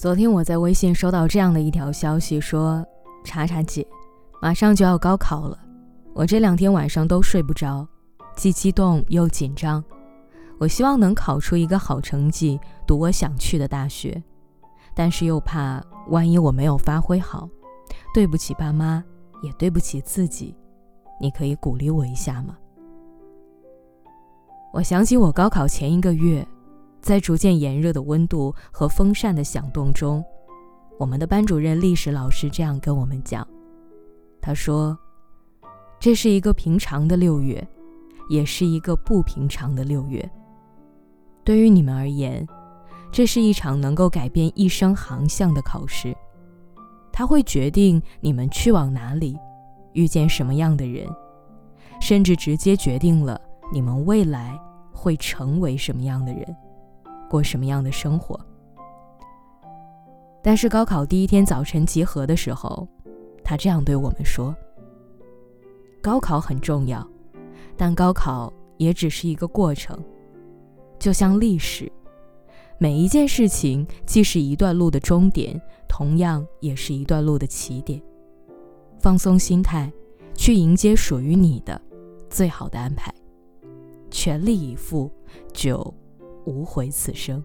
昨天我在微信收到这样的一条消息，说：“查查姐，马上就要高考了，我这两天晚上都睡不着，既激动又紧张。我希望能考出一个好成绩，读我想去的大学，但是又怕万一我没有发挥好，对不起爸妈，也对不起自己。你可以鼓励我一下吗？”我想起我高考前一个月。在逐渐炎热的温度和风扇的响动中，我们的班主任历史老师这样跟我们讲：“他说，这是一个平常的六月，也是一个不平常的六月。对于你们而言，这是一场能够改变一生航向的考试，它会决定你们去往哪里，遇见什么样的人，甚至直接决定了你们未来会成为什么样的人。”过什么样的生活？但是高考第一天早晨集合的时候，他这样对我们说：“高考很重要，但高考也只是一个过程，就像历史，每一件事情既是一段路的终点，同样也是一段路的起点。放松心态，去迎接属于你的最好的安排，全力以赴，就。”无悔此生。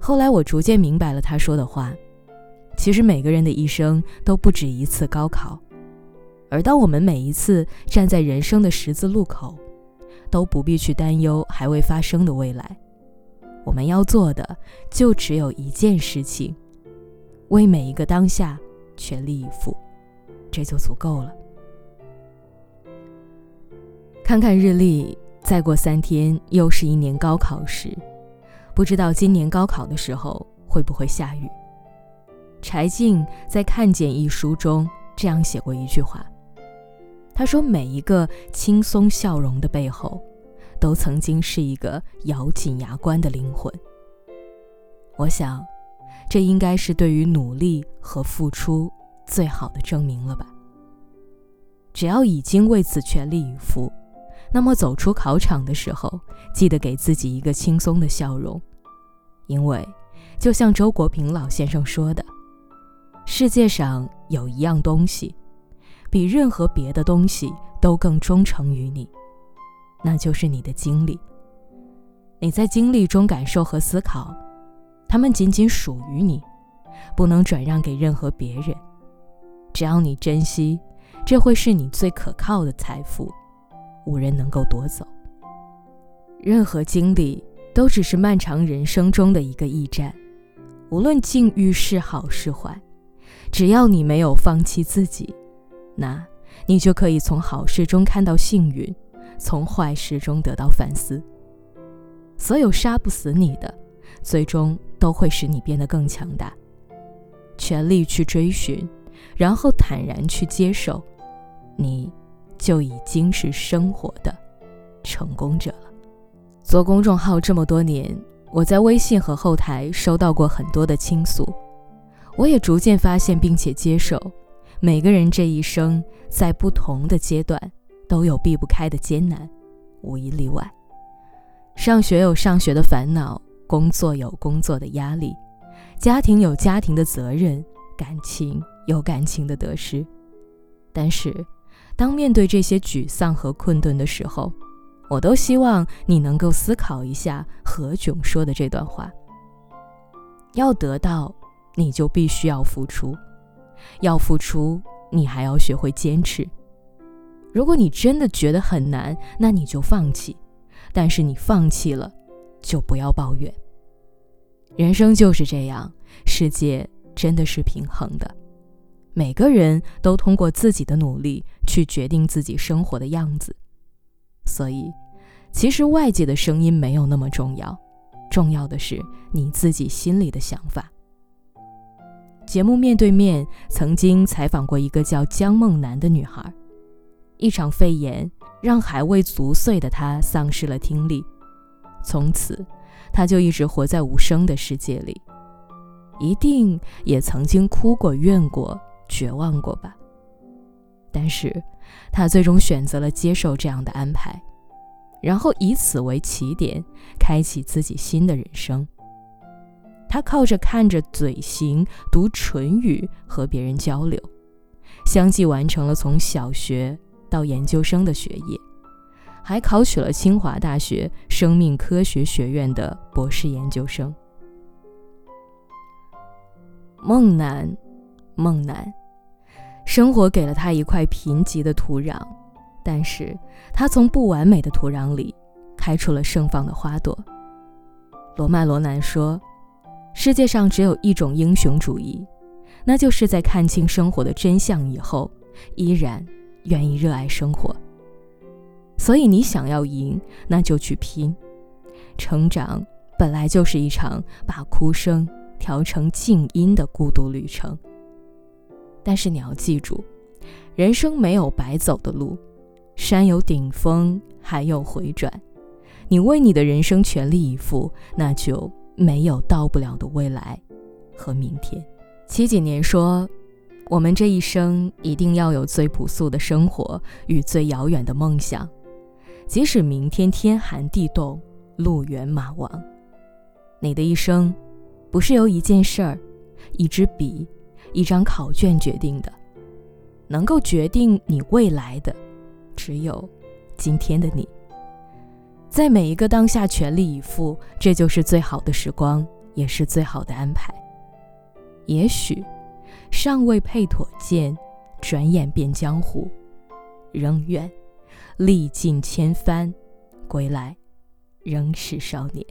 后来我逐渐明白了他说的话，其实每个人的一生都不止一次高考，而当我们每一次站在人生的十字路口，都不必去担忧还未发生的未来。我们要做的就只有一件事情：为每一个当下全力以赴，这就足够了。看看日历。再过三天，又是一年高考时，不知道今年高考的时候会不会下雨。柴静在《看见》一书中这样写过一句话，他说：“每一个轻松笑容的背后，都曾经是一个咬紧牙关的灵魂。”我想，这应该是对于努力和付出最好的证明了吧。只要已经为此全力以赴。那么走出考场的时候，记得给自己一个轻松的笑容，因为就像周国平老先生说的，世界上有一样东西，比任何别的东西都更忠诚于你，那就是你的经历。你在经历中感受和思考，它们仅仅属于你，不能转让给任何别人。只要你珍惜，这会是你最可靠的财富。无人能够夺走。任何经历都只是漫长人生中的一个驿站，无论境遇是好是坏，只要你没有放弃自己，那你就可以从好事中看到幸运，从坏事中得到反思。所有杀不死你的，最终都会使你变得更强大。全力去追寻，然后坦然去接受，你。就已经是生活的成功者了。做公众号这么多年，我在微信和后台收到过很多的倾诉，我也逐渐发现并且接受，每个人这一生在不同的阶段都有避不开的艰难，无一例外。上学有上学的烦恼，工作有工作的压力，家庭有家庭的责任，感情有感情的得失，但是。当面对这些沮丧和困顿的时候，我都希望你能够思考一下何炅说的这段话：要得到，你就必须要付出；要付出，你还要学会坚持。如果你真的觉得很难，那你就放弃；但是你放弃了，就不要抱怨。人生就是这样，世界真的是平衡的。每个人都通过自己的努力去决定自己生活的样子，所以，其实外界的声音没有那么重要，重要的是你自己心里的想法。节目面对面曾经采访过一个叫江梦楠的女孩，一场肺炎让还未足岁的她丧失了听力，从此，她就一直活在无声的世界里，一定也曾经哭过、怨过。绝望过吧，但是，他最终选择了接受这样的安排，然后以此为起点，开启自己新的人生。他靠着看着嘴型读唇语和别人交流，相继完成了从小学到研究生的学业，还考取了清华大学生命科学学院的博士研究生。梦楠，梦楠，生活给了他一块贫瘠的土壤，但是他从不完美的土壤里开出了盛放的花朵。罗曼·罗兰说：“世界上只有一种英雄主义，那就是在看清生活的真相以后，依然愿意热爱生活。所以，你想要赢，那就去拼。成长本来就是一场把哭声。”调成静音的孤独旅程。但是你要记住，人生没有白走的路，山有顶峰，还有回转。你为你的人生全力以赴，那就没有到不了的未来和明天。七几年说：“我们这一生一定要有最朴素的生活与最遥远的梦想，即使明天天寒地冻，路远马亡。”你的一生。不是由一件事儿、一支笔、一张考卷决定的，能够决定你未来的，只有今天的你。在每一个当下全力以赴，这就是最好的时光，也是最好的安排。也许尚未配妥剑，转眼变江湖。仍愿历尽千帆，归来仍是少年。